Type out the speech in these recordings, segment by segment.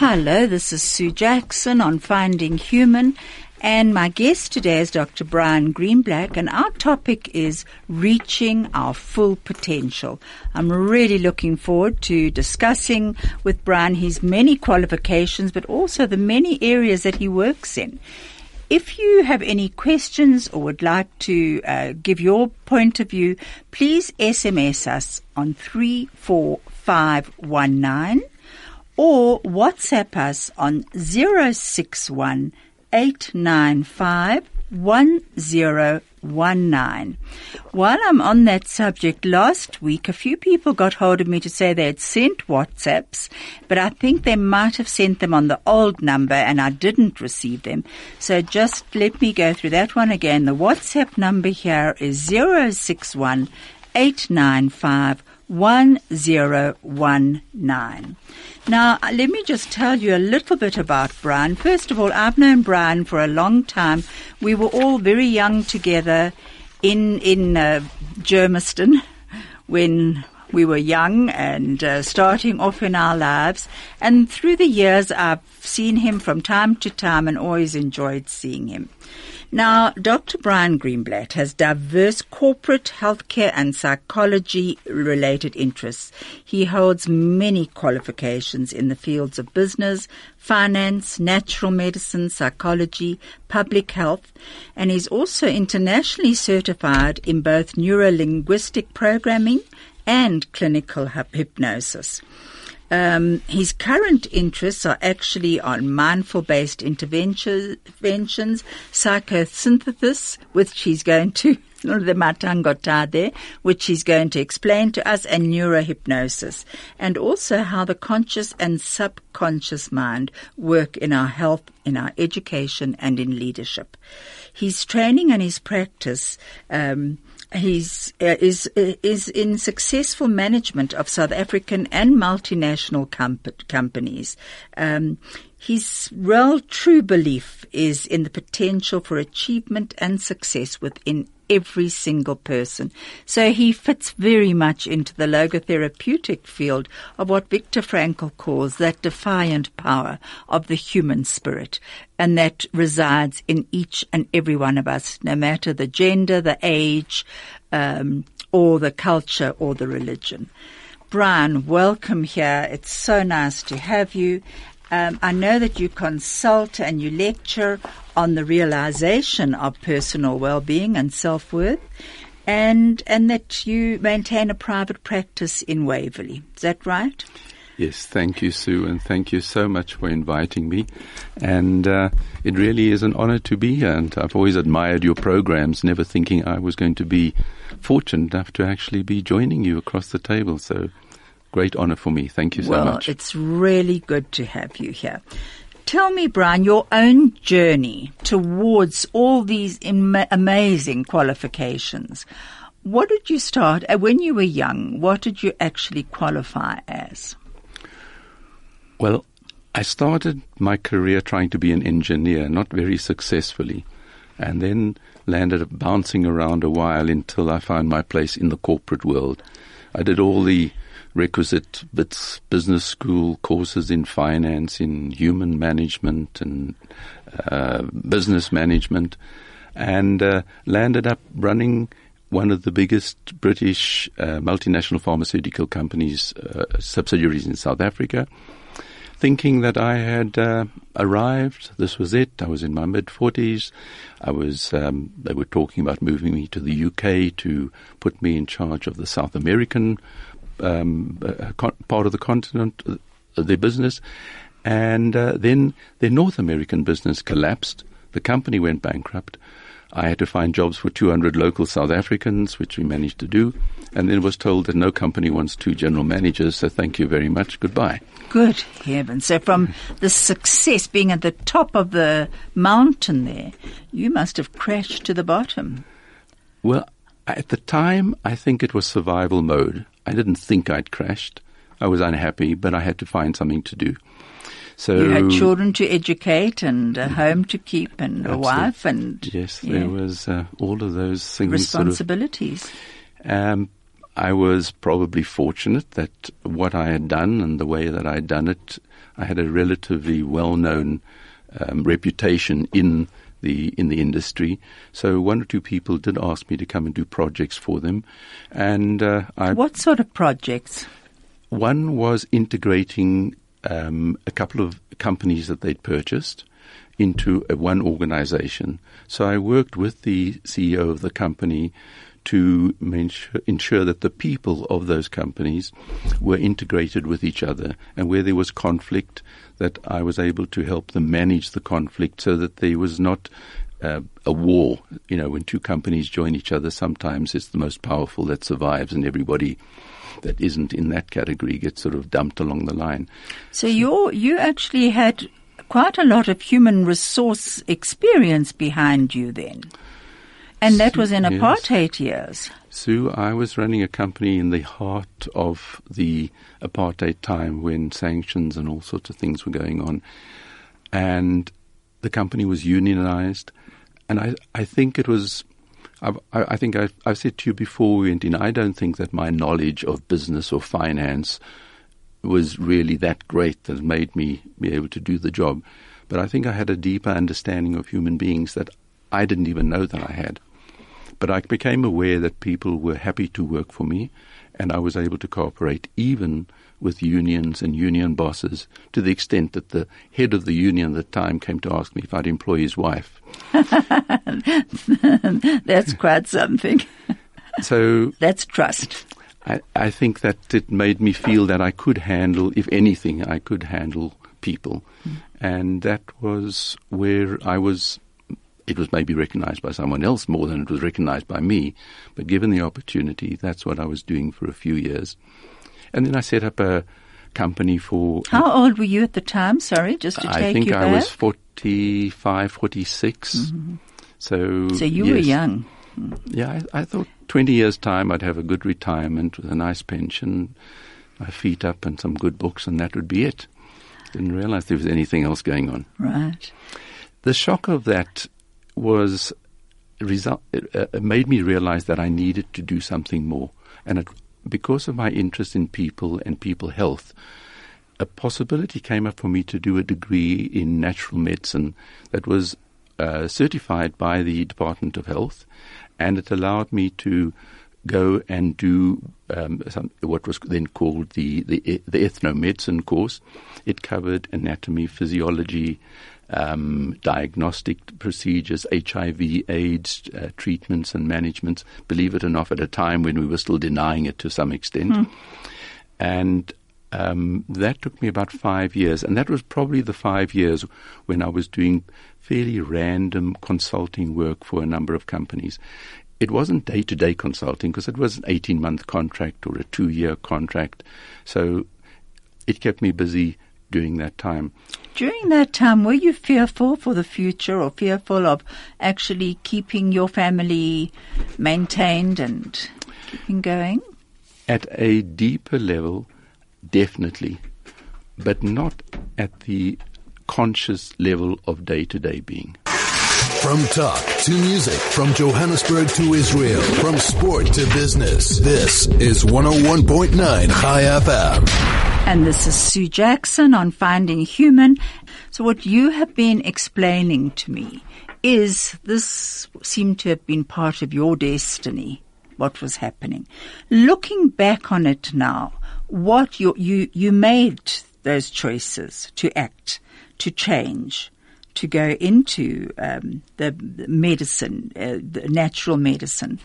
Hello, this is Sue Jackson on Finding Human. And my guest today is Dr. Brian Greenblatt, and our topic is reaching our full potential. I'm really looking forward to discussing with Brian his many qualifications, but also the many areas that he works in. If you have any questions or would like to uh, give your point of view, please SMS us on 34519 or WhatsApp us on 061 1019. While I'm on that subject, last week a few people got hold of me to say they had sent WhatsApps, but I think they might have sent them on the old number and I didn't receive them. So just let me go through that one again. The WhatsApp number here is 061 895 1019. Now, uh, let me just tell you a little bit about Brian. First of all, I've known Brian for a long time. We were all very young together in, in uh, Germiston when we were young and uh, starting off in our lives. And through the years, I've seen him from time to time and always enjoyed seeing him. Now, Dr. Brian Greenblatt has diverse corporate, healthcare, and psychology related interests. He holds many qualifications in the fields of business, finance, natural medicine, psychology, public health, and is also internationally certified in both neurolinguistic programming and clinical hypnosis. Um, his current interests are actually on mindful-based interventions, psychosynthesis, which he's going to the matangotade, which he's going to explain to us, and neurohypnosis, and also how the conscious and subconscious mind work in our health, in our education, and in leadership. His training and his practice um, He's uh, is uh, is in successful management of South African and multinational comp- companies. Um, his real true belief is in the potential for achievement and success within every single person. So he fits very much into the logotherapeutic field of what Viktor Frankl calls that defiant power of the human spirit. And that resides in each and every one of us, no matter the gender, the age, um, or the culture or the religion. Brian, welcome here. It's so nice to have you. Um, I know that you consult and you lecture on the realization of personal well-being and self-worth, and and that you maintain a private practice in Waverley. Is that right? Yes, thank you, Sue, and thank you so much for inviting me. And uh, it really is an honor to be here. And I've always admired your programs, never thinking I was going to be fortunate enough to actually be joining you across the table. So great honor for me. Thank you so well, much. Well, it's really good to have you here. Tell me, Brian, your own journey towards all these Im- amazing qualifications. What did you start uh, when you were young? What did you actually qualify as? Well, I started my career trying to be an engineer, not very successfully, and then landed up bouncing around a while until I found my place in the corporate world. I did all the requisite bits, business school courses in finance, in human management and uh, business management, and uh, landed up running one of the biggest British uh, multinational pharmaceutical companies, uh, subsidiaries in South Africa, thinking that I had uh, arrived. This was it. I was in my mid 40s. I was, um, they were talking about moving me to the UK to put me in charge of the South American um, uh, part of the continent, uh, their business. And uh, then their North American business collapsed. The company went bankrupt. I had to find jobs for 200 local South Africans, which we managed to do, and then was told that no company wants two general managers, so thank you very much, goodbye. Good heavens. So from the success being at the top of the mountain there, you must have crashed to the bottom. Well, at the time, I think it was survival mode. I didn't think I'd crashed. I was unhappy, but I had to find something to do. So you had children to educate and a home to keep and a wife and yes, yeah. there was uh, all of those things. Responsibilities. Sort of, um, I was probably fortunate that what I had done and the way that I had done it, I had a relatively well-known um, reputation in the in the industry. So one or two people did ask me to come and do projects for them, and uh, I. What sort of projects? One was integrating um, a couple of companies that they'd purchased into a, one organization. So I worked with the CEO of the company to ensure that the people of those companies were integrated with each other, and where there was conflict, that I was able to help them manage the conflict so that there was not uh, a war. You know, when two companies join each other, sometimes it's the most powerful that survives, and everybody that isn't in that category gets sort of dumped along the line. So you you actually had quite a lot of human resource experience behind you then. And that was in yes. apartheid years. Sue, I was running a company in the heart of the apartheid time when sanctions and all sorts of things were going on. And the company was unionized. And I, I think it was, I, I think I've, I've said to you before we went in, I don't think that my knowledge of business or finance was really that great that made me be able to do the job. But I think I had a deeper understanding of human beings that I didn't even know that I had. But I became aware that people were happy to work for me, and I was able to cooperate even with unions and union bosses to the extent that the head of the union at the time came to ask me if I'd employ his wife. That's quite something. So that's trust. I, I think that it made me feel that I could handle, if anything, I could handle people. Mm. And that was where I was it was maybe recognized by someone else more than it was recognized by me. But given the opportunity, that's what I was doing for a few years. And then I set up a company for. How old were you at the time? Sorry, just to I take you back. I think I was 45, 46. Mm-hmm. So, so you yes. were young. Yeah, I, I, thought 20 years' time I'd have a good retirement with a nice pension, my feet up, and some good books, and that would be it. Didn't realize there was anything else going on. Right. The shock of that was result, it, uh, it made me realize that I needed to do something more. And it, because of my interest in people and people health, a possibility came up for me to do a degree in natural medicine that was uh, certified by the Department of Health, and it allowed me to go and do um, some, what was then called the, the, the ethnomedicine course. It covered anatomy, physiology, um, diagnostic procedures, HIV, AIDS uh, treatments and managements, believe it or not, at a time when we were still denying it to some extent. Mm. And um, that took me about five years, and that was probably the five years when I was doing fairly random consulting work for a number of companies. It wasn't day to day consulting because it was an 18 month contract or a two year contract. So it kept me busy during that time. During that time, were you fearful for the future or fearful of actually keeping your family maintained and keeping going? At a deeper level, definitely, but not at the conscious level of day to day being. From talk to music, from Johannesburg to Israel, from sport to business, this is 101.9 Chai FM. And this is Sue Jackson on Finding Human. So what you have been explaining to me is this seemed to have been part of your destiny, what was happening. Looking back on it now, what you, you, you made those choices to act, to change, to go into um, the medicine, uh, the natural medicine.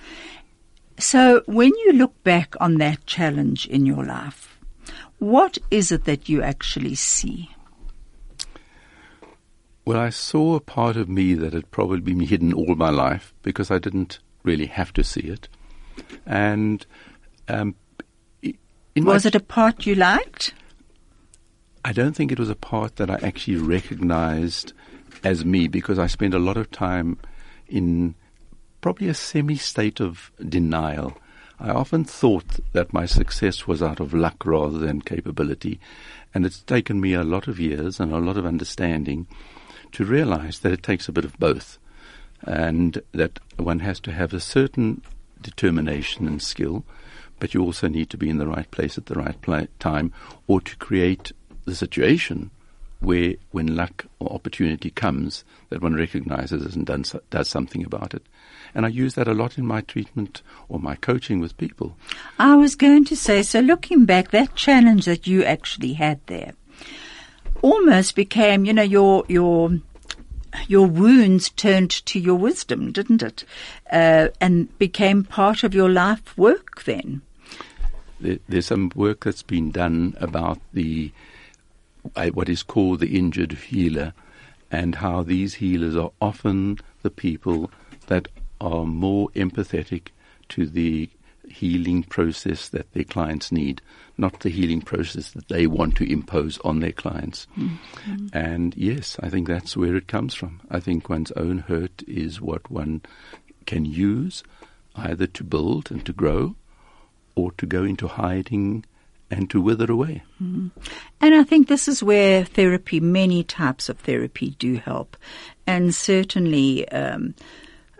So when you look back on that challenge in your life, what is it that you actually see? Well, I saw a part of me that had probably been hidden all my life because I didn't really have to see it. And um, was it a part you liked? I don't think it was a part that I actually recognized as me because I spent a lot of time in probably a semi state of denial I often thought that my success was out of luck rather than capability, and it's taken me a lot of years and a lot of understanding to realize that it takes a bit of both, and that one has to have a certain determination and skill, but you also need to be in the right place at the right pla- time or to create the situation where when luck or opportunity comes that one recognizes and does, does something about it. And I use that a lot in my treatment or my coaching with people. I was going to say, so looking back, that challenge that you actually had there almost became, you know, your, your, your wounds turned to your wisdom, didn't it? Uh, and became part of your life work then. There, there's some work that's been done about the what is called the injured healer, and how these healers are often the people that are more empathetic to the healing process that their clients need, not the healing process that they want to impose on their clients. Mm-hmm. And yes, I think that's where it comes from. I think one's own hurt is what one can use either to build and to grow or to go into hiding and to wither away. Mm-hmm. And I think this is where therapy, many types of therapy, do help. And certainly, um,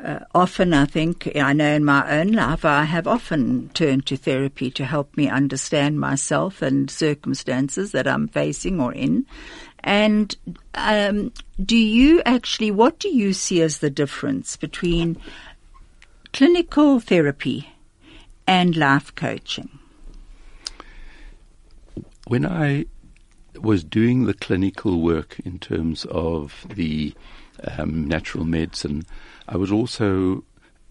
uh, often, I think, I know in my own life, I have often turned to therapy to help me understand myself and circumstances that I'm facing or in. And um, do you actually, what do you see as the difference between clinical therapy and life coaching? When I was doing the clinical work in terms of the um, natural medicine, I was also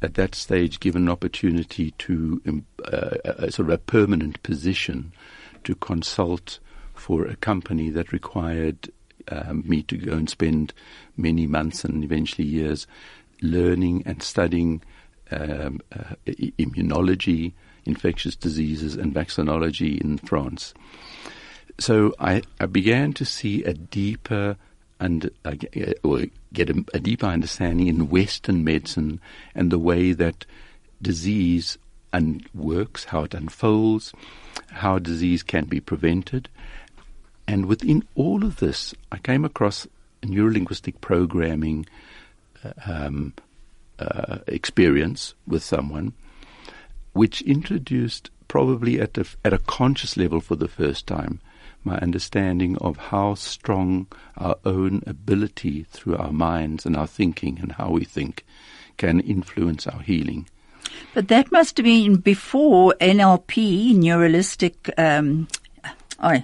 at that stage given an opportunity to um, uh, a, sort of a permanent position to consult for a company that required um, me to go and spend many months and eventually years learning and studying um, uh, immunology, infectious diseases, and vaccinology in France. So I, I began to see a deeper and uh, get a, a deeper understanding in Western medicine and the way that disease un- works, how it unfolds, how disease can be prevented. And within all of this, I came across neurolinguistic programming uh, um, uh, experience with someone, which introduced probably at a, at a conscious level for the first time my understanding of how strong our own ability through our minds and our thinking and how we think can influence our healing. But that must have been before NLP, neuralistic, um, oh,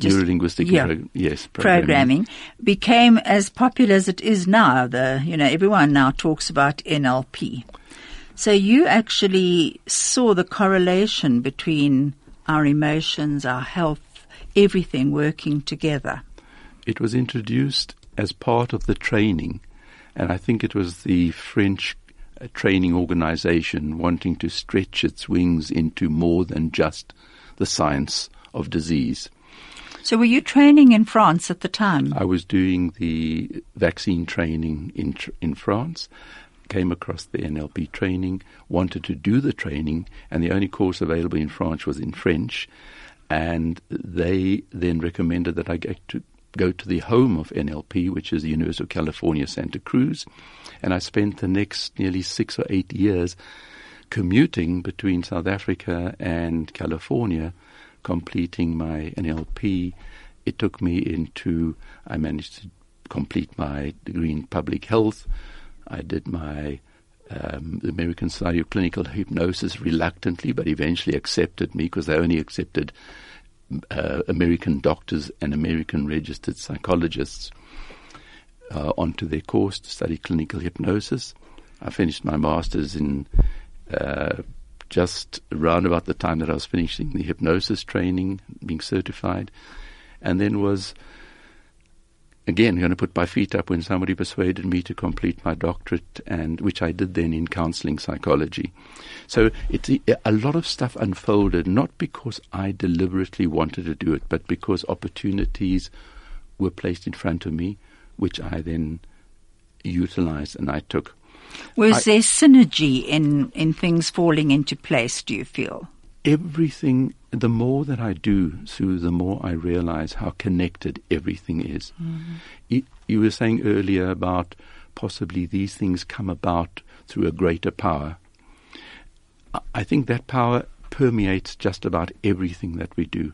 neurolinguistic yeah, pro- yes programming. programming. became as popular as it is now. The you know everyone now talks about NLP. So you actually saw the correlation between our emotions, our health, everything working together. It was introduced as part of the training, and I think it was the French uh, training organization wanting to stretch its wings into more than just the science of disease. So, were you training in France at the time? I was doing the vaccine training in in France. Came across the NLP training, wanted to do the training, and the only course available in France was in French and they then recommended that I get to go to the home of NLP, which is the University of California, Santa Cruz, and I spent the next nearly six or eight years commuting between South Africa and California, completing my NLP. It took me into, I managed to complete my degree in public health. I did my um, American Society of Clinical Hypnosis reluctantly, but eventually accepted me because they only accepted uh, American doctors and American registered psychologists uh, onto their course to study clinical hypnosis. I finished my master's in uh, just around about the time that I was finishing the hypnosis training, being certified, and then was again going to put my feet up when somebody persuaded me to complete my doctorate, and which I did then in counseling psychology. So it's a lot of stuff unfolded, not because I deliberately wanted to do it, but because opportunities were placed in front of me, which I then utilized and I took. Was I, there synergy in, in things falling into place, do you feel? everything, the more that I do, Sue, the more I realize how connected everything is. Mm-hmm. It, you were saying earlier about possibly these things come about through a greater power. I think that power permeates just about everything that we do.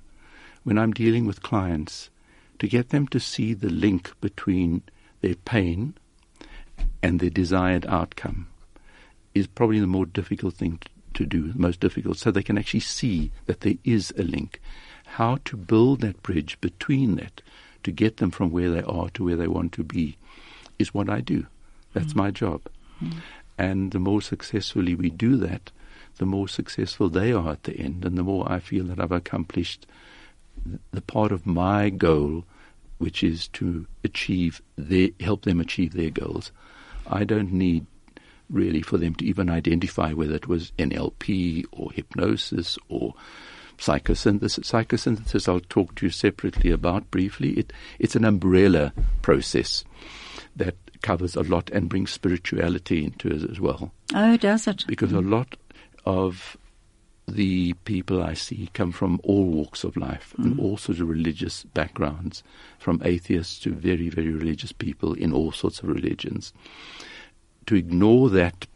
When I'm dealing with clients, to get them to see the link between their pain and their desired outcome is probably the more difficult thing to do, the most difficult, so they can actually see that there is a link. How to build that bridge between that to get them from where they are to where they want to be is what I do. That's mm. my job. Mm. And the more successfully we do that, the more successful they are at the end, and the more I feel that I've accomplished the part of my goal, which is to achieve their, help them achieve their goals. I don't need really for them to even identify whether it was NLP or hypnosis or psychosynthesis. Psychosynthesis, I'll talk to you separately about briefly. It, it's an umbrella process that covers a lot and brings spirituality into it as well. Oh, does it? Because a lot of the people I see come from all walks of life mm. and all sorts of religious backgrounds, from atheists to very, very religious people in all sorts of religions. To ignore that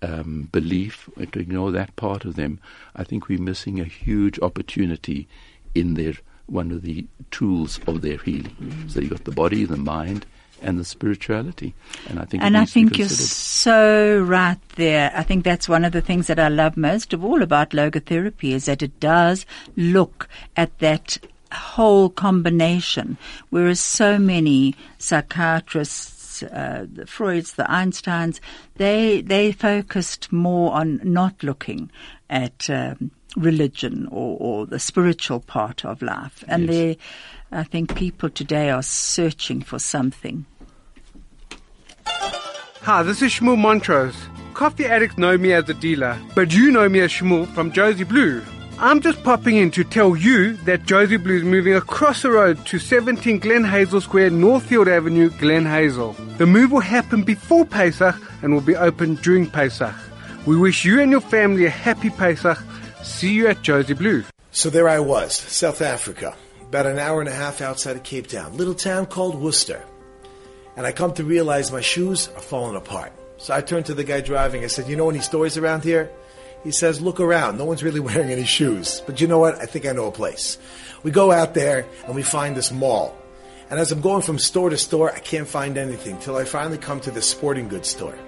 um, belief, to ignore that part of them, I think we're missing a huge opportunity in their one of the tools of their healing. Mm. So you've got the body, the mind, and the spirituality. And I think and I think you're so right there. I think that's one of the things that I love most of all about logotherapy is that it does look at that whole combination, whereas so many psychiatrists uh, the Freuds, the Einsteins, they they focused more on not looking at um, religion or, or, the spiritual part of life, and yes. they, I think people today are searching for something. Hi, this is Shmuel Montrose. Coffee addicts know me as a dealer, but you know me as Shmuel from Josie Blue. I'm just popping in to tell you that Josie Blue is moving across the road to 17 Glen Hazel Square, Northfield Avenue, Glen Hazel. The move will happen before Pesach and will be open during Pesach. We wish you and your family a happy Pesach. See you at Josie Blue. So there I was, South Africa, about an hour and a half outside of Cape Town, little town called Worcester and I come to realize my shoes are falling apart. So I turned to the guy driving. I said, You know any stores around here? He says, Look around. No one's really wearing any shoes. But you know what? I think I know a place. We go out there and we find this mall. And as I'm going from store to store, I can't find anything till I finally come to this sporting goods store.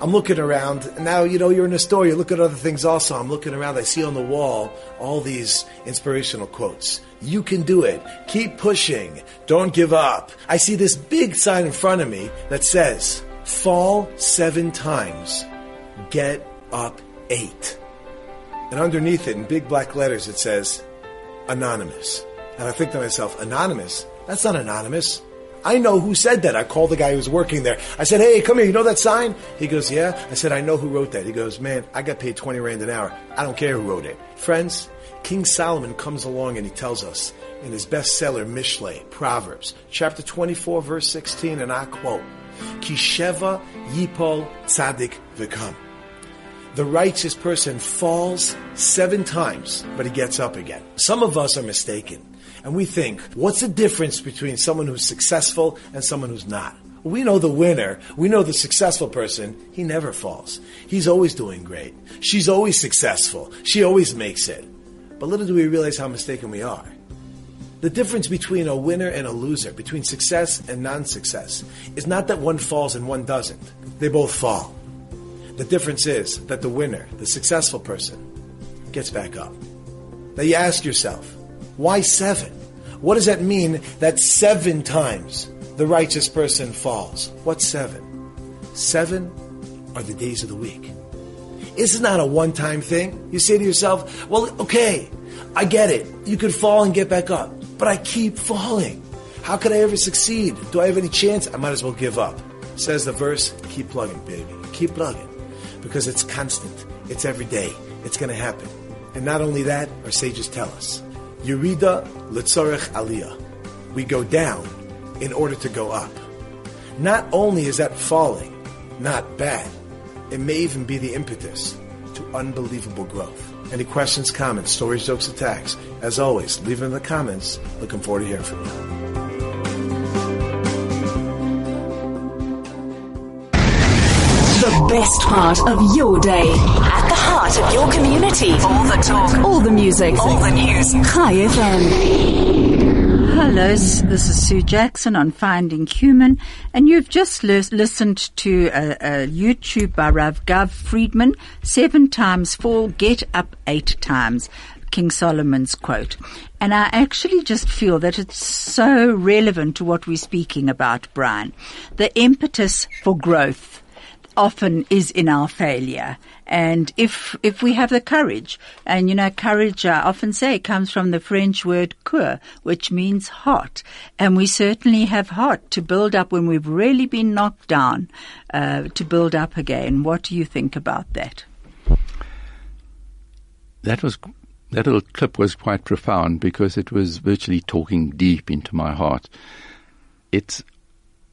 I'm looking around, and now, you know, you're in a store, you look at other things also. I'm looking around, I see on the wall all these inspirational quotes. You can do it. Keep pushing. Don't give up. I see this big sign in front of me that says, fall seven times, get up eight. And underneath it, in big black letters, it says, anonymous. And I think to myself, anonymous? That's not anonymous. I know who said that. I called the guy who was working there. I said, hey, come here, you know that sign? He goes, yeah. I said, I know who wrote that. He goes, man, I got paid 20 rand an hour. I don't care who wrote it. Friends, King Solomon comes along and he tells us in his bestseller, Mishle, Proverbs, chapter 24, verse 16, and I quote, Kisheva yipol tzadik v'kam. The righteous person falls seven times, but he gets up again. Some of us are mistaken. And we think, what's the difference between someone who's successful and someone who's not? We know the winner. We know the successful person. He never falls. He's always doing great. She's always successful. She always makes it. But little do we realize how mistaken we are. The difference between a winner and a loser, between success and non success, is not that one falls and one doesn't. They both fall. The difference is that the winner, the successful person, gets back up. Now you ask yourself, why seven? What does that mean that seven times the righteous person falls? What's seven? Seven are the days of the week. It's not a one time thing. You say to yourself, well, okay, I get it. You could fall and get back up, but I keep falling. How could I ever succeed? Do I have any chance? I might as well give up. Says the verse, keep plugging, baby. Keep plugging. Because it's constant. It's every day. It's going to happen. And not only that, our sages tell us, Yerida Litzorech Aliyah. We go down in order to go up. Not only is that falling not bad, it may even be the impetus to unbelievable growth. Any questions, comments, stories, jokes, attacks? As always, leave them in the comments. Looking forward to hearing from you. The best part of your day at the heart of your community. All the talk. All the music. All the news. Chai FM. Hello, this is Sue Jackson on Finding Human, and you've just lis- listened to a, a YouTube by Rav Gav Friedman, seven times fall, get up eight times. King Solomon's quote. And I actually just feel that it's so relevant to what we're speaking about, Brian. The impetus for growth often is in our failure. And if, if we have the courage, and you know, courage, I often say, comes from the French word coeur, which means heart. And we certainly have heart to build up when we've really been knocked down, uh, to build up again. What do you think about that? That was that little clip was quite profound because it was virtually talking deep into my heart. It's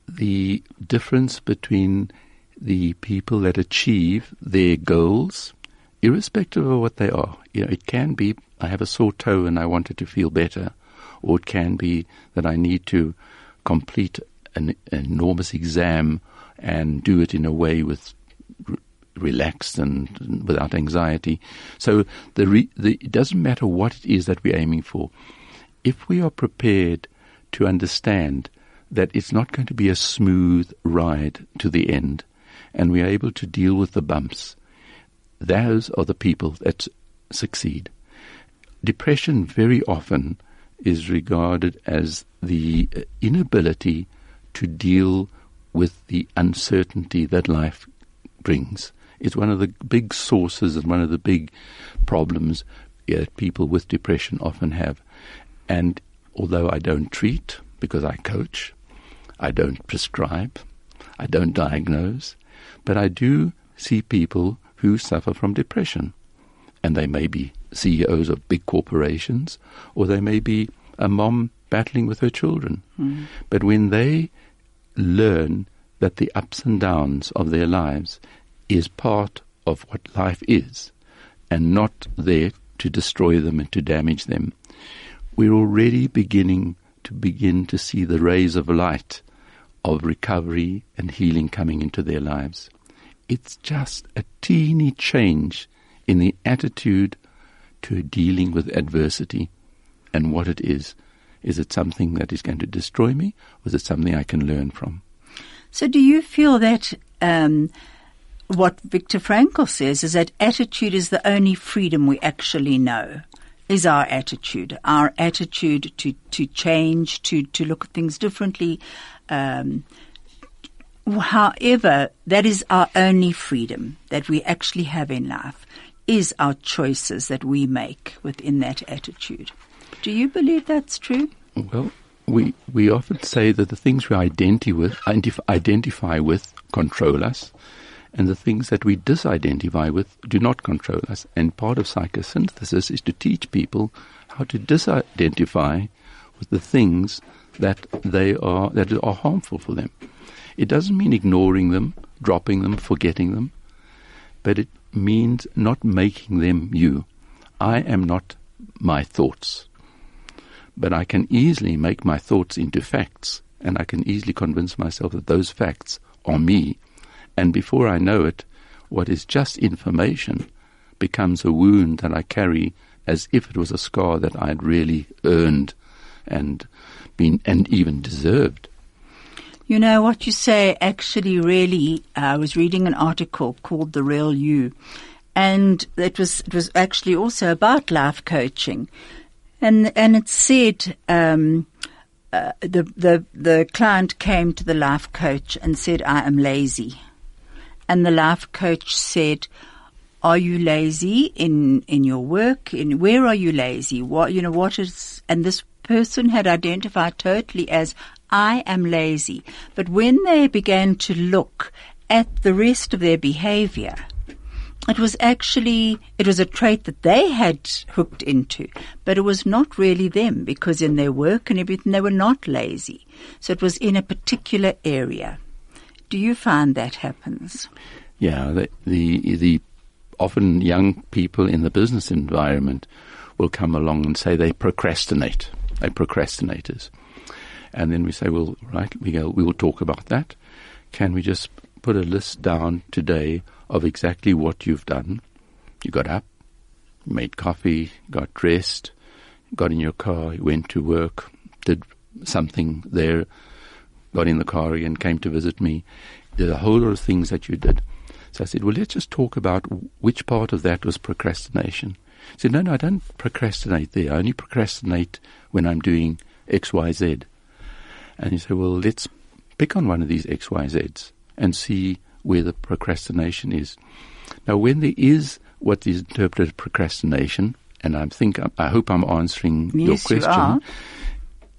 the difference between the people that achieve their goals, irrespective of what they are. You know, it can be I have a sore toe and I wanted to feel better, or it can be that I need to complete an, enormous exam and do it in a way with r- relaxed and without anxiety. So the, re, the it doesn't matter what it is that we're aiming for. If we are prepared to understand that it's not going to be a smooth ride to the end, and we are able to deal with the bumps, those are the people that succeed. Depression very often is regarded as the inability to deal with the uncertainty that life brings. It's one of the big sources and one of the big problems that people with depression often have. And although I don't treat because I coach, I don't prescribe, I don't diagnose, but I do see people who suffer from depression. And they may be CEOs of big corporations, or they may be a mom battling with her children. Mm. But when they learn that the ups and downs of their lives is part of what life is, and not there to destroy them and to damage them, we're already beginning to begin to see the rays of light of recovery and healing coming into their lives. It's just a teeny change in the attitude to dealing with adversity and what it is. Is it something that is going to destroy me, or is it something I can learn from? So, do you feel that um, what Viktor Frankl says is that attitude is the only freedom we actually know? Is our attitude, our attitude to, to change, to, to look at things differently. Um, however, that is our only freedom that we actually have in life, is our choices that we make within that attitude. Do you believe that's true? Well, we we often say that the things we identify with, identify with control us, and the things that we disidentify with do not control us. And part of psychosynthesis is to teach people how to disidentify with the things that they are that are harmful for them. It doesn't mean ignoring them, dropping them, forgetting them, but it means not making them you. I am not my thoughts but I can easily make my thoughts into facts, and I can easily convince myself that those facts are me. And before I know it, what is just information becomes a wound that I carry as if it was a scar that I had really earned and been and even deserved. You know what you say actually really I was reading an article called The Real You and it was it was actually also about life coaching and and it said um, uh, the the the client came to the life coach and said, "I am lazy," and the life coach said, "Are you lazy in in your work? In where are you lazy? What you know? What is?" And this person had identified totally as, "I am lazy," but when they began to look at the rest of their behavior it was actually it was a trait that they had hooked into, but it was not really them because in their work and everything they were not lazy. So it was in a particular area. Do you find that happens? Yeah, the the, the often young people in the business environment will come along and say they procrastinate. They're procrastinators. And then we say, well, right, we go, we will talk about that. Can we just put a list down today of exactly what you've done You got up, made coffee, got dressed, got in your car, went to work, did something there, got in the car again, came to visit me, did a whole lot of things that you did. So I said, well, let's just talk about which part of that was procrastination. He said, no, no, I don't procrastinate there. I only procrastinate when I'm doing X, Y, Z. And he said, well, let's pick on one of these X, Y, Zs and see where the procrastination is. Now, when there is what is interpreted as procrastination, and I think I hope I'm answering Yes, your question. are.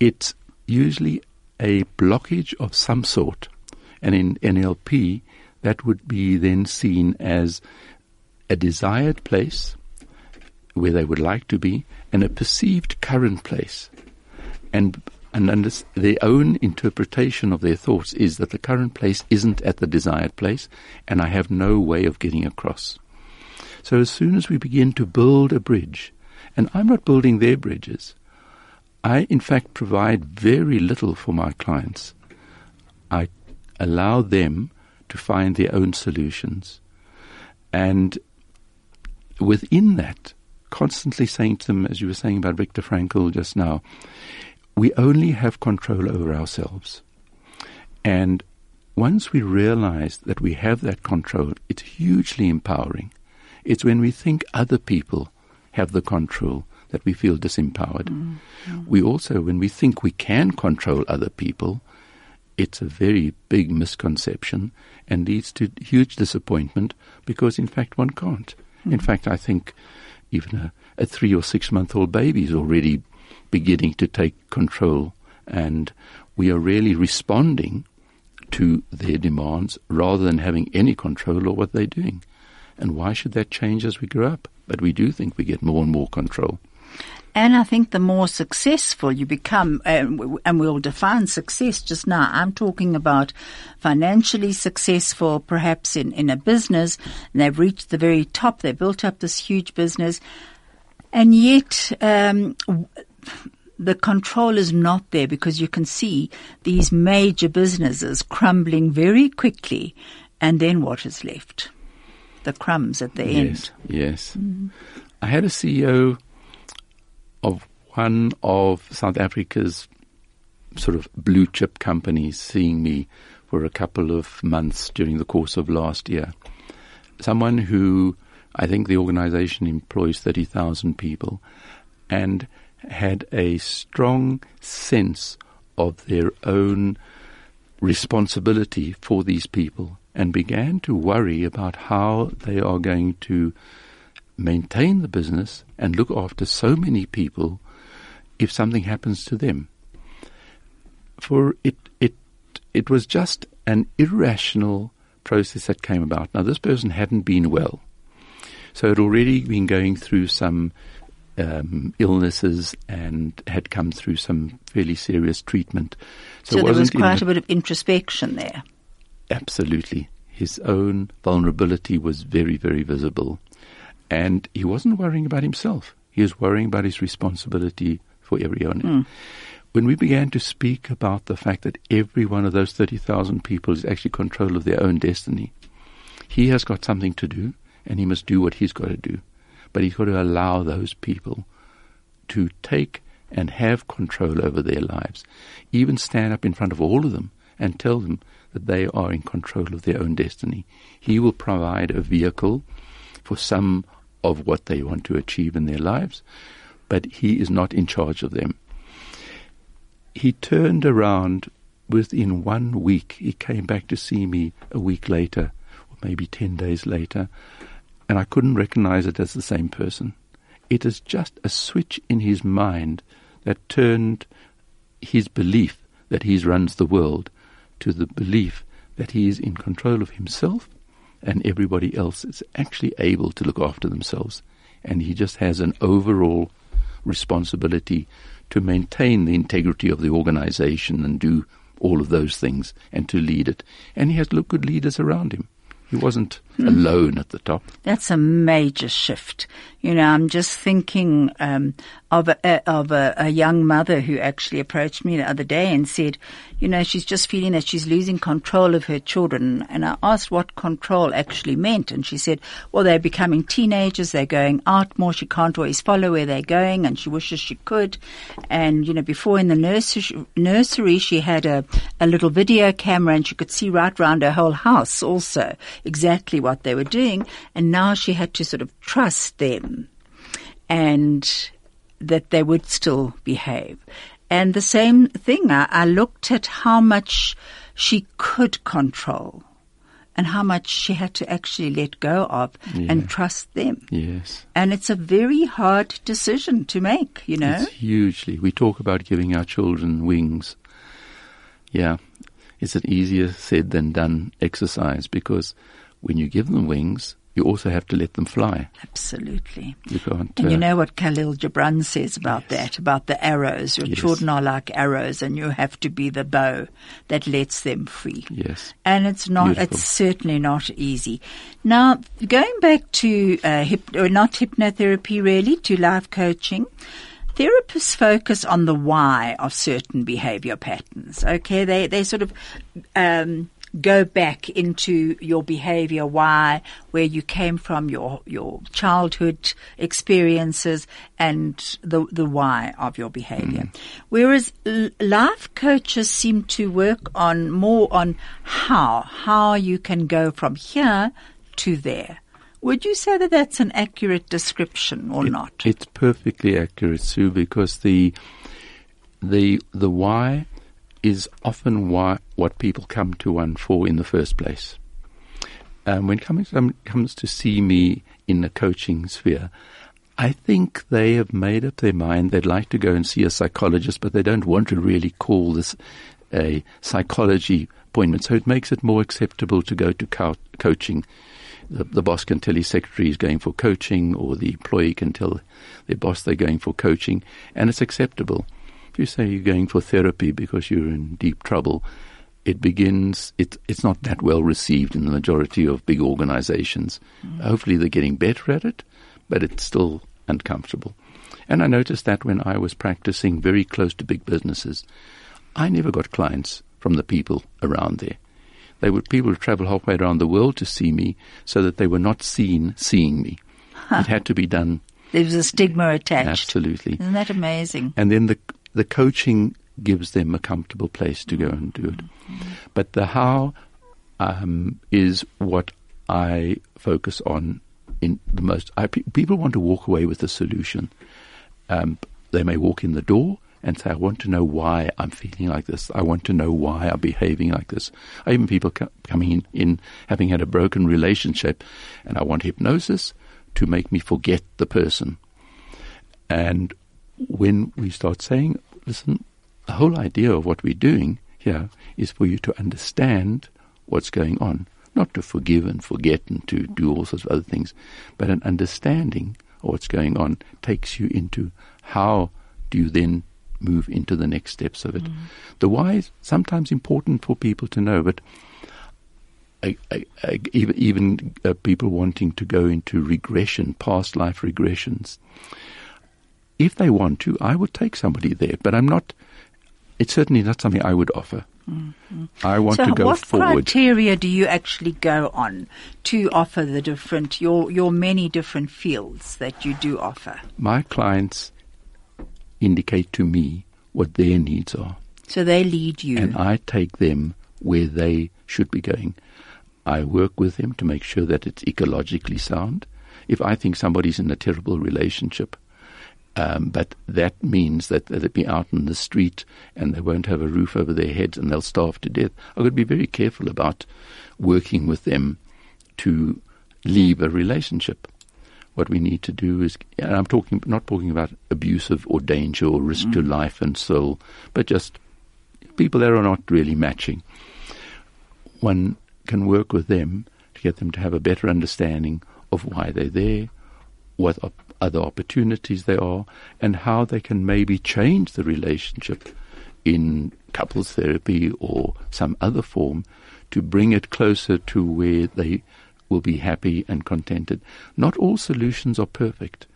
It's usually a blockage of some sort, and in NLP, that would be then seen as a desired place where they would like to be, and a perceived current place, and and their own interpretation of their thoughts is that the current place isn't at the desired place, and I have no way of getting across. So as soon as we begin to build a bridge, and I'm not building their bridges, I in fact provide very little for my clients. I allow them to find their own solutions. And within that, constantly saying to them, as you were saying about Viktor Frankl just now, we only have control over ourselves. And once we realize that we have that control, it's hugely empowering. It's when we think other people have the control that we feel disempowered. Mm-hmm. We also, when we think we can control other people, it's a very big misconception and leads to huge disappointment because, in fact, one can't. In mm-hmm. fact, I think even a, a three or six month old baby is already beginning to take control, and we are really responding to their demands rather than having any control over what they're doing. And why should that change as we grow up? But we do think we get more and more control. And I think the more successful you become, and we'll define success just now, I'm talking about financially successful, perhaps in, in a business, and they've reached the very top, they've built up this huge business, and yet um, the control is not there because you can see these major businesses crumbling very quickly, and then what is left? The crumbs at the end. Yes, yes. I had a CEO of one of South Africa's sort of blue chip companies seeing me for a couple of months during the course of last year. Someone who I think the organization employs 30,000 people and had a strong sense of their own responsibility for these people and began to worry about how they are going to maintain the business and look after so many people if something happens to them. For it, it, it was just an irrational process that came about. Now, this person hadn't been well, so had already been going through some um, illnesses and had come through some fairly serious treatment. So, it there was quite a bit of introspection there. Absolutely. His own vulnerability was very, very visible. And he wasn't worrying about himself. He was worrying about his responsibility for everyone. Hmm. When we began to speak about the fact that every one of those 30,000 people is actually control of their own destiny, he has got something to do and he must do what he's got to do. But he's got to allow those people to take and have control over their lives. Even stand up in front of all of them and tell them that they are in control of their own destiny. He will provide a vehicle for some of what they want to achieve in their lives, but he is not in charge of them. He turned around within one week. He came back to see me a week later, or maybe 10 days later, and I couldn't recognize it as the same person. It is just a switch in his mind that turned his belief that he runs the world to the belief that he is in control of himself and everybody else is actually able to look after themselves. And he just has an overall responsibility to maintain the integrity of the organization and do all of those things and to lead it. And he has good leaders around him. He wasn't alone at the top. That's a major shift. You know, I'm just thinking um, of a, of a, a, young mother who actually approached me the other day and said, you know, she's just feeling that she's losing control of her children. And I asked what control actually meant, and she said, well, they're becoming teenagers, they're going out more, she can't always follow where they're going, and she wishes she could. And you know, before in the nursery, nursery she had a, a little video camera, and she could see right round her whole house also exactly what they were doing. And now she had to sort of trust them and that they would still behave. And the same thing, I, I looked at how much she could control and how much she had to actually let go of yeah. and trust them. Yes. And it's a very hard decision to make, you know? It's hugely. We talk about giving our children wings. Yeah. It's an easier said than done exercise because when you give them wings, you also have to let them fly. Absolutely. You can't. And uh, you know what Khalil Gibran says about yes. that, about the arrows. Your yes. children are like arrows, and you have to be the bow that lets them free. Yes. And it's not. Beautiful. It's certainly not easy. Now, going back to uh, hip, or not hypnotherapy, really, to life coaching. Therapists focus on the why of certain behavior patterns. Okay, they they sort of um, go back into your behavior, why, where you came from, your your childhood experiences, and the the why of your behavior. Mm. Whereas life coaches seem to work on more on how how you can go from here to there. Would you say that that's an accurate description or it, not? It's perfectly accurate, Sue, because the the the why is often why, what people come to one for in the first place. Um, when coming someone comes to see me in the coaching sphere, I think they have made up their mind they'd like to go and see a psychologist, but they don't want to really call this a psychology appointment. So it makes it more acceptable to go to co- coaching. The, the, boss can tell his secretary he's going for coaching, or the employee can tell their boss they're going for coaching, and it's acceptable you say you're going for therapy because you're in deep trouble, it begins, it, it's not that well received in the majority of big organizations. Mm. Hopefully they're getting better at it, but it's still uncomfortable. And I noticed that when I was practicing very close to big businesses, I never got clients from the people around there. They would people who travel halfway around the world to see me so that they were not seen seeing me. Huh. It had to be done. There was a stigma attached. Absolutely. Isn't that amazing? And then the the coaching gives them a comfortable place to go and do it. But the how um, is what I focus on in the most. I, people want to walk away with a solution. Um, they may walk in the door and say, I want to know why I'm feeling like this. I want to know why I'm behaving like this. I even people co- coming in, in having had a broken relationship, and I want hypnosis to make me forget the person. And when we start saying, listen, the whole idea of what we're doing here is for you to understand what's going on, not to forgive and forget and to do all sorts of other things, but an understanding of what's going on takes you into how do you then move into the next steps of it. Mm. The why is sometimes important for people to know, but I, I, I, even, even uh, people wanting to go into regression, past life regressions, if they want to, I would take somebody there, but I'm not. It's certainly not something I would offer. Mm-hmm. I want so to go what forward. What criteria do you actually go on to offer the different your your many different fields that you do offer? My clients indicate to me what their needs are. So they lead you, and I take them where they should be going. I work with them to make sure that it's ecologically sound. If I think somebody's in a terrible relationship, um, but that means that they'll be out in the street and they won't have a roof over their heads and they'll starve to death. I've got to be very careful about working with them to leave a relationship. What we need to do is, and I'm talking not talking about abusive or danger or risk mm. to life and soul, but just people that are not really matching. One can work with them to get them to have a better understanding of why they're there, what op- other opportunities there are, and how they can maybe change the relationship in couples therapy or some other form to bring it closer to where they will be happy and contented. Not all solutions are perfect,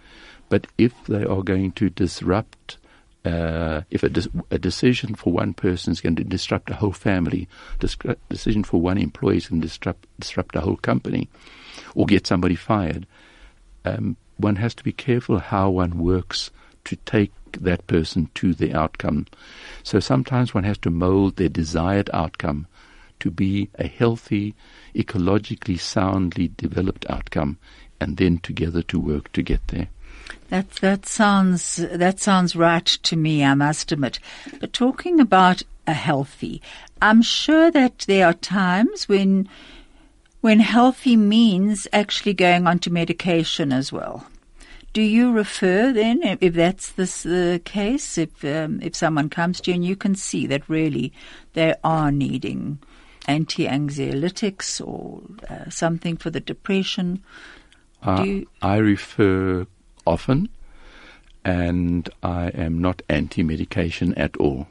but if they are going to disrupt, uh, if a, dis- a, decision for one person is going to disrupt a whole family, a decision for one employee is going to disrupt, disrupt a whole company, or get somebody fired, um, one has to be careful how one works to take that person to the outcome. So sometimes one has to mold their desired outcome to be a healthy, ecologically soundly developed outcome, and then together to work to get there. That that sounds that sounds right to me. I must admit. But talking about a healthy, I'm sure that there are times when when healthy means actually going onto medication as well. Do you refer then, if that's the uh, case, if um, if someone comes to you and you can see that really they are needing anti-anxiolytics or uh, something for the depression? Uh, I refer often, and I am not anti-medication at all.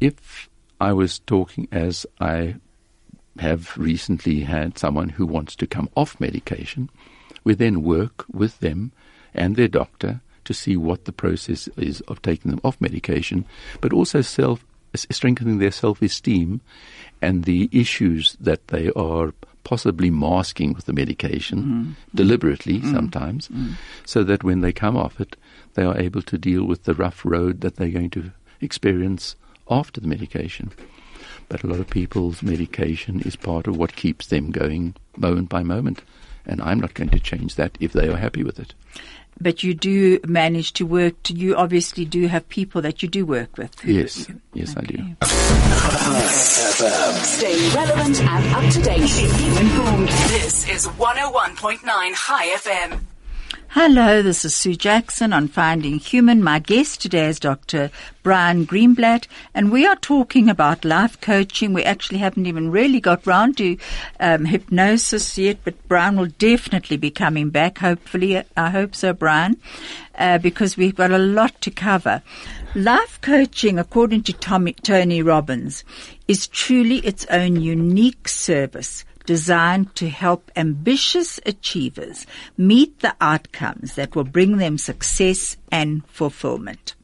If I was talking as I have recently had someone who wants to come off medication, we then work with them and their doctor to see what the process is of taking them off medication, but also self strengthening their self-esteem and the issues that they are possibly masking with the medication mm. deliberately mm. sometimes, mm. so that when they come off it, they are able to deal with the rough road that they're going to experience after the medication. But a lot of people's medication is part of what keeps them going moment by moment. And I'm not going to change that if they are happy with it but you do manage to work. To, you obviously do have people that you do work with. Yes, yes, okay. I do. Stay relevant and up to date. Keep informed. This is 101.9 Chai FM. Hello, this is Sue Jackson on Finding Human. My guest today is Dr. Brian Greenblatt, and we are talking about life coaching. We actually haven't even really got round to um, hypnosis yet, but Brian will definitely be coming back, hopefully. I hope so, Brian, uh, because we've got a lot to cover. Life coaching, according to Tommy, Tony Robbins, is truly its own unique service designed to help ambitious achievers meet the outcomes that will bring them success and fulfillment.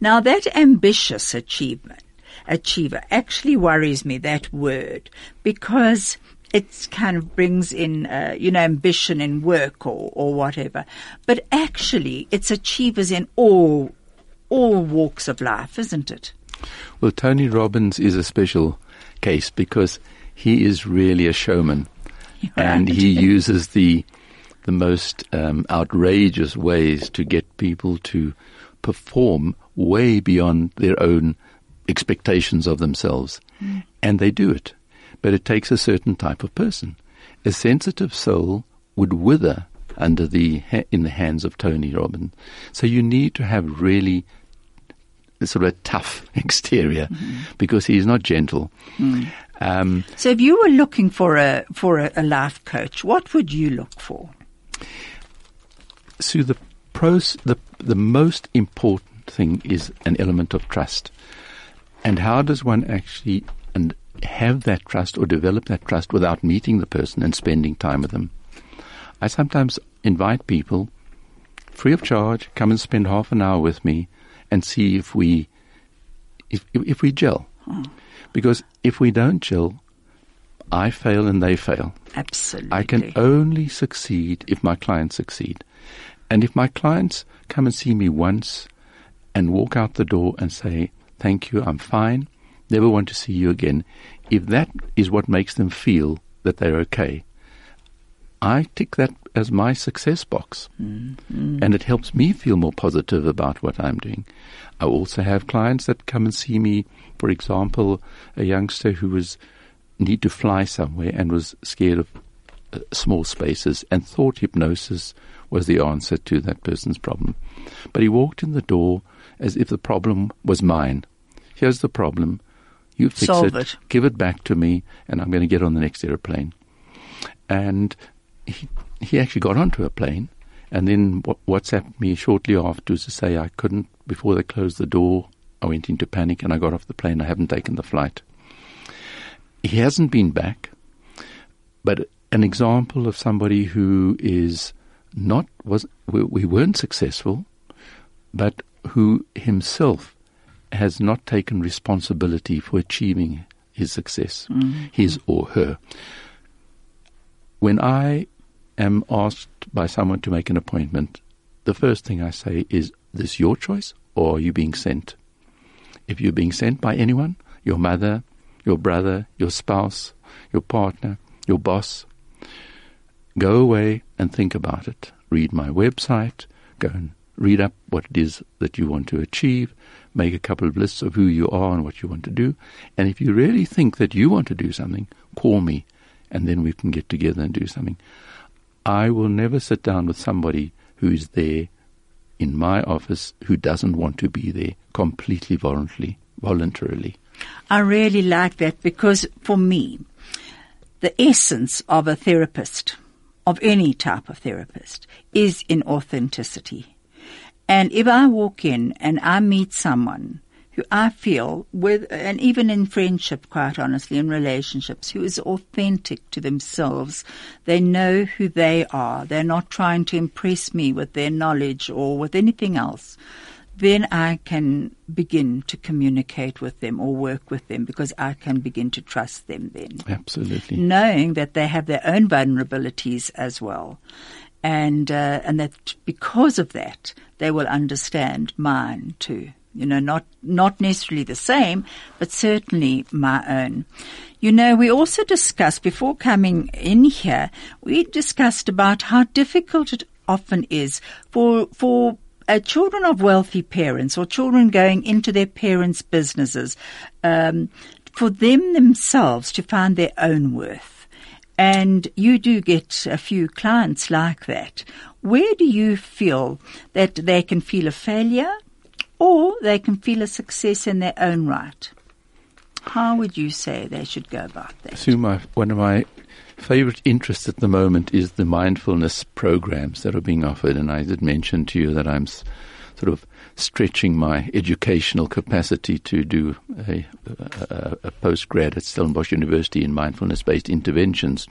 Now that ambitious achievement, achiever actually worries me, that word, because it kind of brings in, uh, you know, ambition in work or, or whatever. But actually, it's achievers in all, all walks of life, isn't it? Well, Tony Robbins is a special case because he is really a showman, right. and he uses the the most um, outrageous ways to get people to perform way beyond their own expectations of themselves, mm. and they do it. But it takes a certain type of person. A sensitive soul would wither under the in the hands of Tony Robbins. So you need to have really sort of a tough exterior mm-hmm. because he's not gentle. Mm. Um, so, if you were looking for a for a, a, life coach, what would you look for? So, the pros, the the most important thing is an element of trust, and how does one actually and have that trust or develop that trust without meeting the person and spending time with them? I sometimes invite people, free of charge, come and spend half an hour with me, and see if we if if we gel. Hmm. Because if we don't gel, I fail and they fail. Absolutely. I can only succeed if my clients succeed. And if my clients come and see me once and walk out the door and say, Thank you, I'm fine, never want to see you again, if that is what makes them feel that they're okay, I tick that as my success box. Mm-hmm. And it helps me feel more positive about what I'm doing. I also have clients that come and see me, for example, a youngster who was need to fly somewhere and was scared of uh, small spaces and thought hypnosis was the answer to that person's problem. But he walked in the door as if the problem was mine. Here's the problem. You fix it, it, give it back to me, and I'm going to get on the next airplane. And he, he actually got onto a plane and then WhatsApped me shortly afterwards to say I couldn't, before they closed the door, I went into panic and I got off the plane. I haven't taken the flight. He hasn't been back, but an example of somebody who is not was we, we weren't successful, but who himself has not taken responsibility for achieving his success, mm-hmm. his or her. When I am asked by someone to make an appointment, the first thing I say is, "This your choice, or are you being sent?" If you're being sent by anyone, your mother, your brother, your spouse, your partner, your boss, go away and think about it. Read my website, go and read up what it is that you want to achieve, make a couple of lists of who you are and what you want to do. And if you really think that you want to do something, call me and then we can get together and do something. I will never sit down with somebody who is there in my office who doesn't want to be there completely voluntarily. voluntarily. I really like that because for me, the essence of a therapist, of any type of therapist, is in authenticity. And if I walk in and I meet someone I feel with, and even in friendship, quite honestly, in relationships, who is authentic to themselves, they know who they are. They're not trying to impress me with their knowledge or with anything else. Then I can begin to communicate with them or work with them because I can begin to trust them then Absolutely. knowing that they have their own vulnerabilities as well, and uh, and that because of that they will understand mine too. You know, not not necessarily the same, but certainly my own. You know, we also discussed before coming in here. We discussed about how difficult it often is for for uh, children of wealthy parents or children going into their parents' businesses, um, for them themselves to find their own worth. And you do get a few clients like that. Where do you feel that they can feel a failure or they can feel a success in their own right? How would you say they should go about that? Sue, my, one of my favorite interests at the moment is the mindfulness programs that are being offered. And I did mention to you that I'm sort of stretching my educational capacity to do a, a, a postgrad at Stellenbosch University in mindfulness based interventions.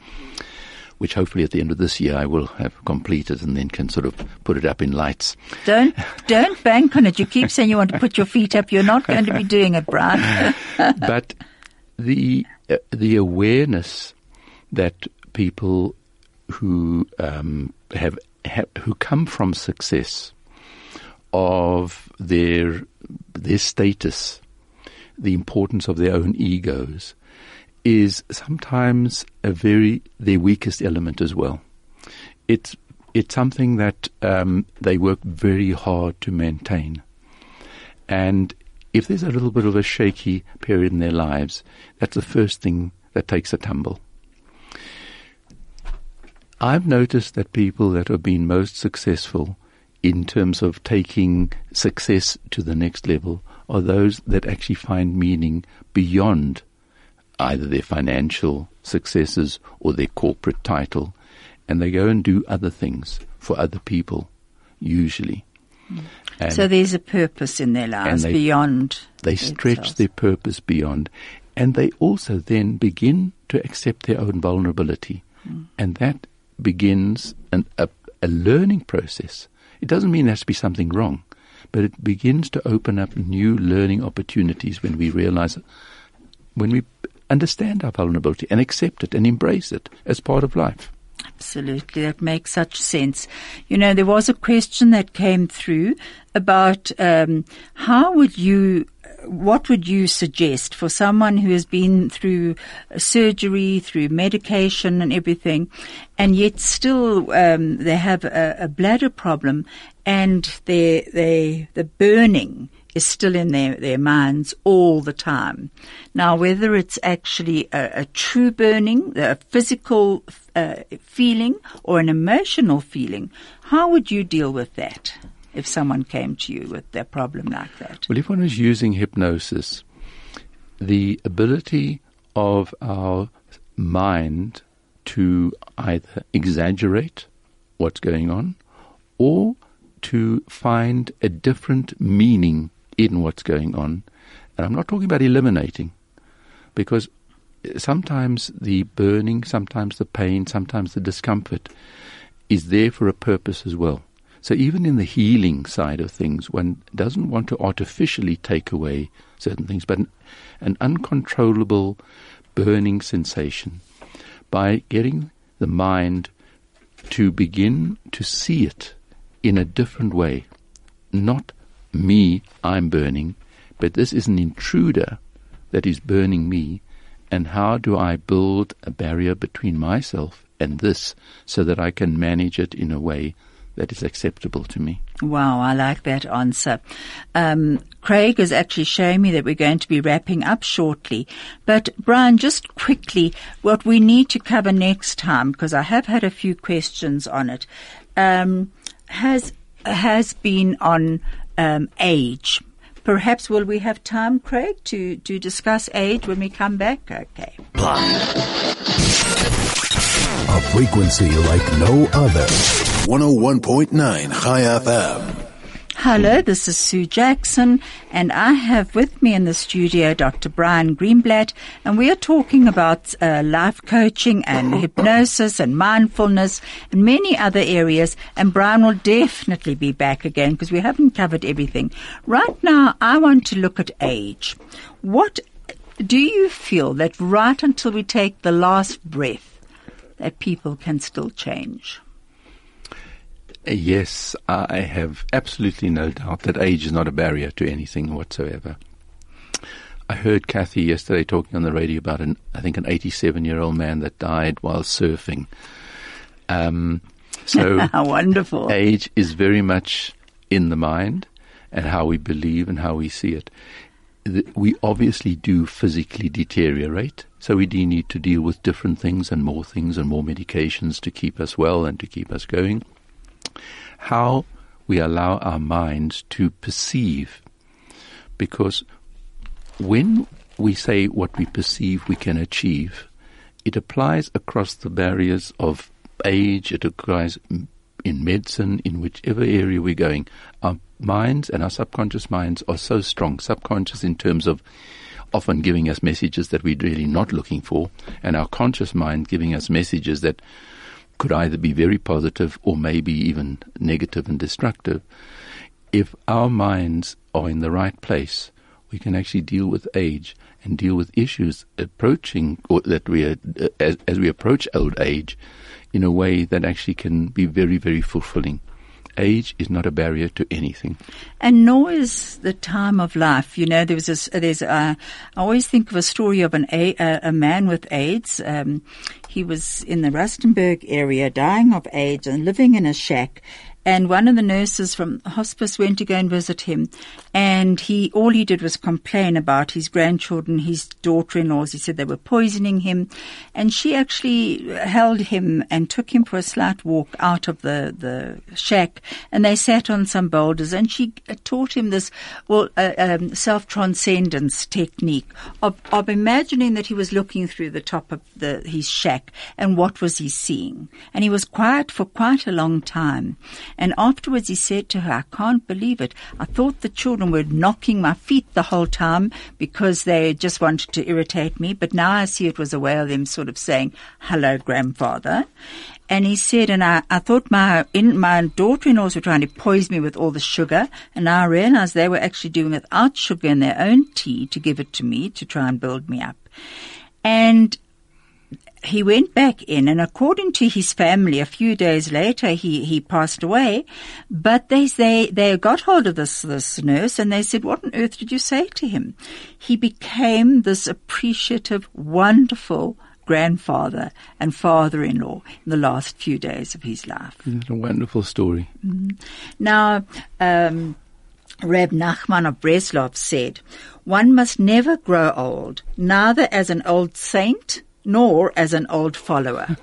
Which hopefully at the end of this year I will have completed and then can sort of put it up in lights. Don't don't bank on it. You keep saying you want to put your feet up. You're not going to be doing it, Brian. but the uh, the awareness that people who um, have, have who come from success of their their status, the importance of their own egos, is sometimes a very their weakest element as well. It's it's something that um, they work very hard to maintain, and if there's a little bit of a shaky period in their lives, that's the first thing that takes a tumble. I've noticed that people that have been most successful in terms of taking success to the next level are those that actually find meaning beyond either their financial successes or their corporate title, and they go and do other things for other people, usually. Mm. And so there's a purpose in their lives they- beyond. they stretch themselves. their purpose beyond, and they also then begin to accept their own vulnerability, mm. and that begins an, a, a learning process. It doesn't mean there has to be something wrong, but it begins to open up new learning opportunities when we realize, when we understand our vulnerability and accept it and embrace it as part of life. Absolutely, that makes such sense. You know, there was a question that came through about um, how would you, what would you suggest for someone who has been through surgery, through medication and everything, and yet still um, they have a, a bladder problem, and they they the burning is still in their, their minds all the time. Now, whether it's actually a, a true burning, a physical uh, feeling, or an emotional feeling, how would you deal with that if someone came to you with a problem like that? Well, if one is using hypnosis, the ability of our mind to either exaggerate what's going on or to find a different meaning in what's going on. And I'm not talking about eliminating, because sometimes the burning, sometimes the pain, sometimes the discomfort is there for a purpose as well. So even in the healing side of things, one doesn't want to artificially take away certain things, but an, an uncontrollable burning sensation by getting the mind to begin to see it in a different way. Not me, I'm burning, but this is an intruder that is burning me, and how do I build a barrier between myself and this so that I can manage it in a way that is acceptable to me. Wow, I like that answer. Um, Craig is actually showing me that we're going to be wrapping up shortly. But Brian, just quickly, what we need to cover next time, because I have had a few questions on it, um, has has been on um, age. Perhaps will we have time, Craig, to, to discuss age when we come back? Okay. A frequency like no other. 101.9 Chai FM. Hello, this is Sue Jackson, and I have with me in the studio Dr. Brian Greenblatt, and we are talking about uh, life coaching and hypnosis and mindfulness and many other areas. And Brian will definitely be back again because we haven't covered everything. Right now, I want to look at age. What do you feel that right until we take the last breath, that people can still change? Yes, I have absolutely no doubt that age is not a barrier to anything whatsoever. I heard Kathy yesterday talking on the radio about an, I think, an 87 year old man that died while surfing. Um, so wonderful. Age is very much in the mind and how we believe and how we see it. We obviously do physically deteriorate, so we do need to deal with different things and more things and more medications to keep us well and to keep us going how we allow our minds to perceive. Because when we say what we perceive we can achieve, it applies across the barriers of age, it applies in medicine, in whichever area we're going. Our minds and our subconscious minds are so strong, subconscious in terms of often giving us messages that we're really not looking for, and our conscious mind giving us messages that could either be very positive or maybe even negative and destructive. If our minds are in the right place, we can actually deal with age and deal with issues approaching or that we are, as, as we approach old age in a way that actually can be very, very fulfilling age is not a barrier to anything. And nor is the time of life. You know, there was this, there's, uh, I always think of a story of an, a, a man with AIDS. Um, he was in the Rustenburg area dying of AIDS and living in a shack and one of the nurses from hospice went to go and visit him, and he all he did was complain about his grandchildren, his daughter-in-laws. He said they were poisoning him, and she actually held him and took him for a slight walk out of the the shack, and they sat on some boulders, and she taught him this well uh, um, self transcendence technique of of imagining that he was looking through the top of the his shack, and what was he seeing, and he was quiet for quite a long time. And afterwards he said to her, I can't believe it. I thought the children were knocking my feet the whole time because they just wanted to irritate me. But now I see it was a way of them sort of saying, hello, grandfather. And he said, and I, I thought my in, my daughter-in-laws were trying to poison me with all the sugar, and I realized they were actually doing without sugar in their own tea to give it to me to try and build me up. And he went back in, and according to his family, a few days later, he, he passed away. But they, they, they got hold of this, this nurse and they said, what on earth did you say to him? He became this appreciative, wonderful grandfather and father-in-law in the last few days of his life. It's a wonderful story. Mm-hmm. Now, um, Reb Nachman of Breslov said, one must never grow old, neither as an old saint nor as an old follower.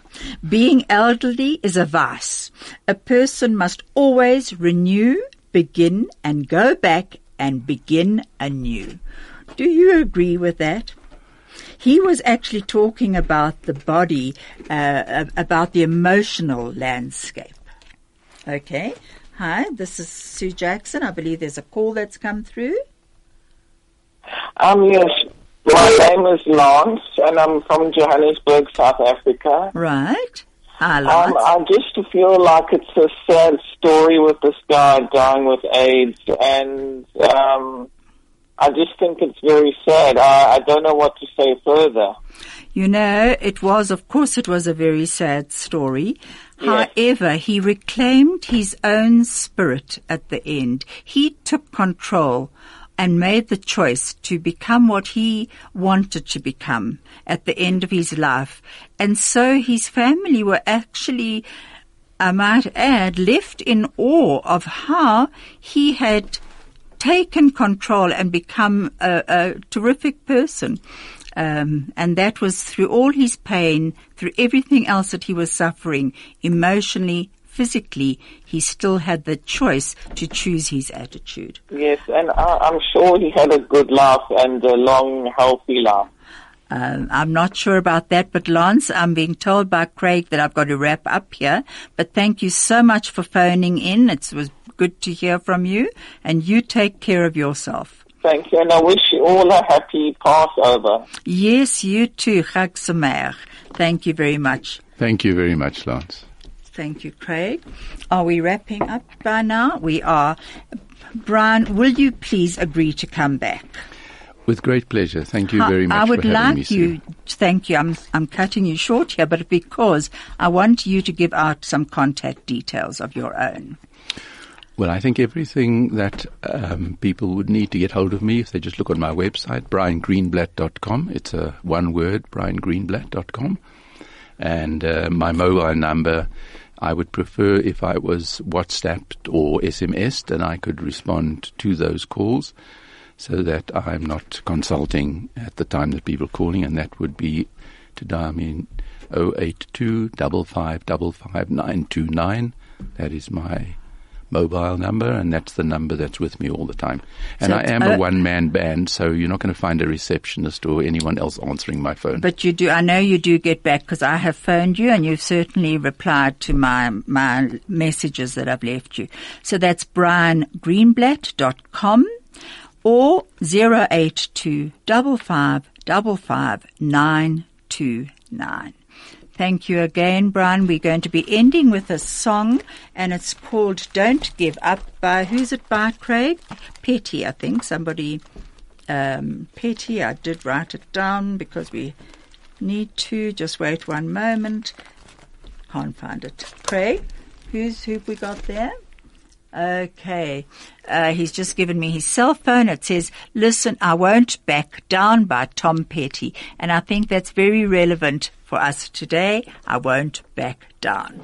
Being elderly is a vice. A person must always renew, begin, and go back and begin anew. Do you agree with that? He was actually talking about the body, uh, about the emotional landscape. Okay. Hi, this is Sue Jackson. I believe there's a call that's come through. Um, yes, like name is Lance, and I'm from Johannesburg, South Africa. Right. Ah, Um, I just feel like it's a sad story with this guy dying with AIDS, and um, I just think it's very sad. I, I don't know what to say further. You know, it was, of course, it was a very sad story. Yes. However, he reclaimed his own spirit at the end. He took control and made the choice to become what he wanted to become at the end of his life. And so his family were actually, I might add, left in awe of how he had taken control and become a, a terrific person. Um, and that was through all his pain, through everything else that he was suffering, emotionally, physically, he still had the choice to choose his attitude. Yes, and I, I'm sure he had a good laugh and a long, healthy laugh. Um, I'm not sure about that, but Lance, I'm being told by Craig that I've got to wrap up here. But thank you so much for phoning in. It was good to hear from you, and you take care of yourself. Thank you, and I wish you all a happy Passover. Yes, you too, Chag Sameach. Thank you very much. Thank you very much, Lance. Thank you, Craig. Are we wrapping up by now? We are. Brian, will you please agree to come back? With great pleasure. Thank you very much I would like you. Thank you. I'm I'm cutting you short here, but because I want you to give out some contact details of your own. Well, I think everything that um, people would need to get hold of me, if they just look on my website, briangreenblatt.com. It's a one word, briangreenblatt.com. And uh, my mobile number, I would prefer if I was WhatsApped or SMS'd and I could respond to those calls so that I'm not consulting at the time that people are calling, and that would be to dial me in 082 555 That is my mobile number, and that's the number that's with me all the time. And So I am a uh, one man band, so you're not going to find a receptionist or anyone else answering my phone. But you do. I know you do get back because I have phoned you, and you've certainly replied to my my messages that I've left you. So that's briangreenblatt.com or zero eight two double five double five nine two nine. Thank you again, Brian. We're going to be ending with a song, and it's called "Don't Give Up" by who's it by? Craig Petty, I think. Somebody um, Petty. I did write it down because we need to. Just wait one moment. Can't find it. Craig, who's who we got there? Okay. Uh, he's just given me his cell phone. It says, listen, I won't back down by Tom Petty. And I think that's very relevant for us today. I won't back down.